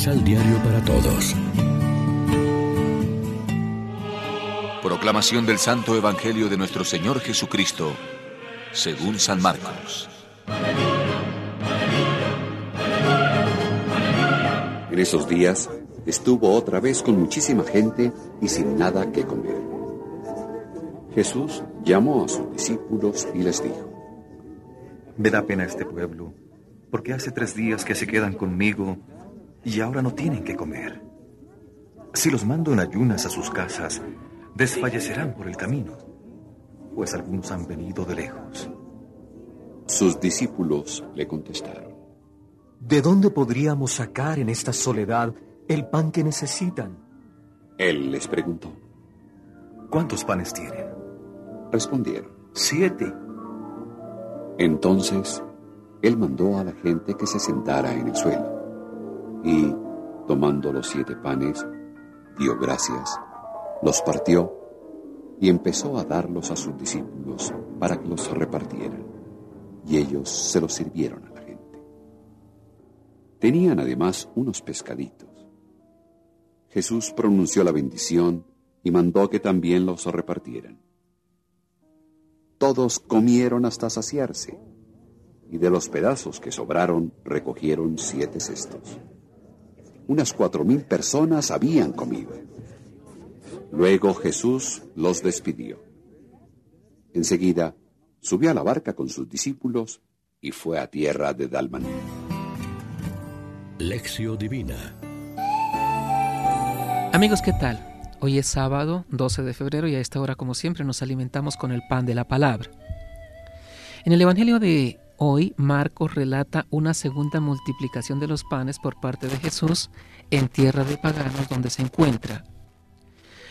Misal Diario para Todos. Proclamación del Santo Evangelio de nuestro Señor Jesucristo, según San Marcos. En esos días estuvo otra vez con muchísima gente y sin nada que comer. Jesús llamó a sus discípulos y les dijo, Me da pena este pueblo, porque hace tres días que se quedan conmigo y ahora no tienen que comer. Si los mando en ayunas a sus casas, desfallecerán por el camino, pues algunos han venido de lejos. Sus discípulos le contestaron, ¿De dónde podríamos sacar en esta soledad el pan que necesitan? Él les preguntó. ¿Cuántos panes tienen? Respondieron. Siete. Entonces, él mandó a la gente que se sentara en el suelo y, tomando los siete panes, dio gracias, los partió y empezó a darlos a sus discípulos para que los repartieran. Y ellos se los sirvieron a la gente. Tenían además unos pescaditos. Jesús pronunció la bendición y mandó que también los repartieran. Todos comieron hasta saciarse, y de los pedazos que sobraron recogieron siete cestos. Unas cuatro mil personas habían comido. Luego Jesús los despidió. Enseguida subió a la barca con sus discípulos y fue a tierra de Dalmaní. Lección Divina Amigos, ¿qué tal? Hoy es sábado 12 de febrero y a esta hora, como siempre, nos alimentamos con el pan de la palabra. En el Evangelio de hoy, Marcos relata una segunda multiplicación de los panes por parte de Jesús en tierra de paganos donde se encuentra.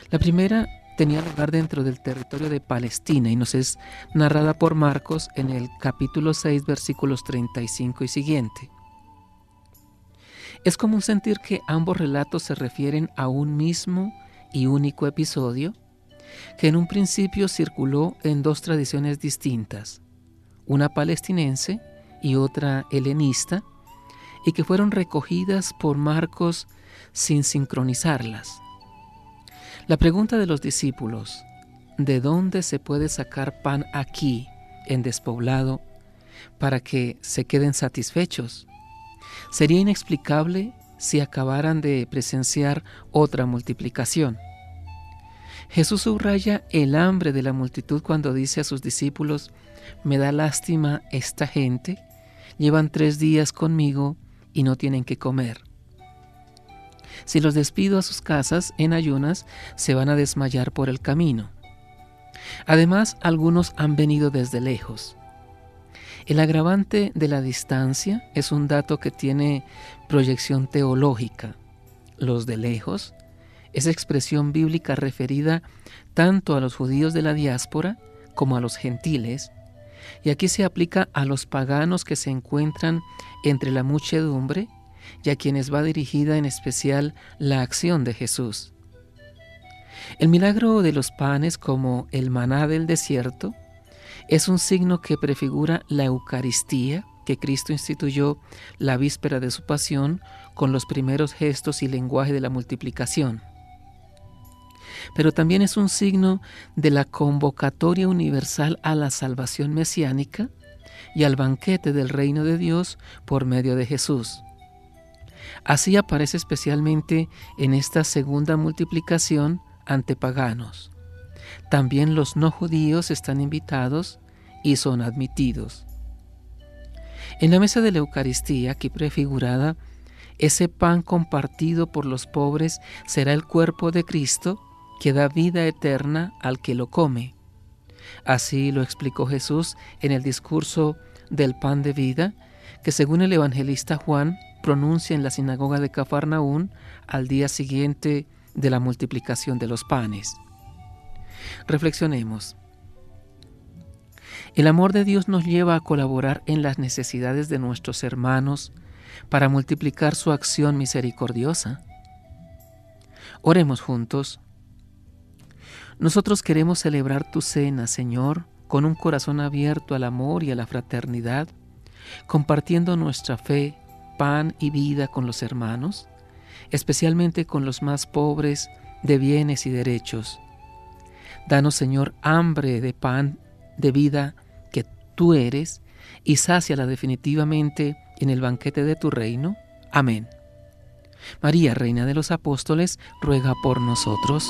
La primera tenía lugar dentro del territorio de Palestina y nos es narrada por Marcos en el capítulo 6, versículos 35 y siguiente. Es común sentir que ambos relatos se refieren a un mismo y único episodio que en un principio circuló en dos tradiciones distintas, una palestinense y otra helenista, y que fueron recogidas por Marcos sin sincronizarlas. La pregunta de los discípulos, ¿de dónde se puede sacar pan aquí, en despoblado, para que se queden satisfechos? Sería inexplicable si acabaran de presenciar otra multiplicación. Jesús subraya el hambre de la multitud cuando dice a sus discípulos, me da lástima esta gente, llevan tres días conmigo y no tienen que comer. Si los despido a sus casas en ayunas, se van a desmayar por el camino. Además, algunos han venido desde lejos. El agravante de la distancia es un dato que tiene proyección teológica. Los de lejos es expresión bíblica referida tanto a los judíos de la diáspora como a los gentiles, y aquí se aplica a los paganos que se encuentran entre la muchedumbre y a quienes va dirigida en especial la acción de Jesús. El milagro de los panes como el maná del desierto es un signo que prefigura la Eucaristía que Cristo instituyó la víspera de su pasión con los primeros gestos y lenguaje de la multiplicación. Pero también es un signo de la convocatoria universal a la salvación mesiánica y al banquete del reino de Dios por medio de Jesús. Así aparece especialmente en esta segunda multiplicación ante paganos. También los no judíos están invitados y son admitidos. En la mesa de la Eucaristía, aquí prefigurada, ese pan compartido por los pobres será el cuerpo de Cristo que da vida eterna al que lo come. Así lo explicó Jesús en el discurso del pan de vida, que según el evangelista Juan pronuncia en la sinagoga de Cafarnaún al día siguiente de la multiplicación de los panes. Reflexionemos. El amor de Dios nos lleva a colaborar en las necesidades de nuestros hermanos para multiplicar su acción misericordiosa. Oremos juntos. Nosotros queremos celebrar tu cena, Señor, con un corazón abierto al amor y a la fraternidad, compartiendo nuestra fe, pan y vida con los hermanos, especialmente con los más pobres de bienes y derechos. Danos, Señor, hambre de pan de vida que tú eres y sáciala definitivamente en el banquete de tu reino. Amén. María, Reina de los Apóstoles, ruega por nosotros.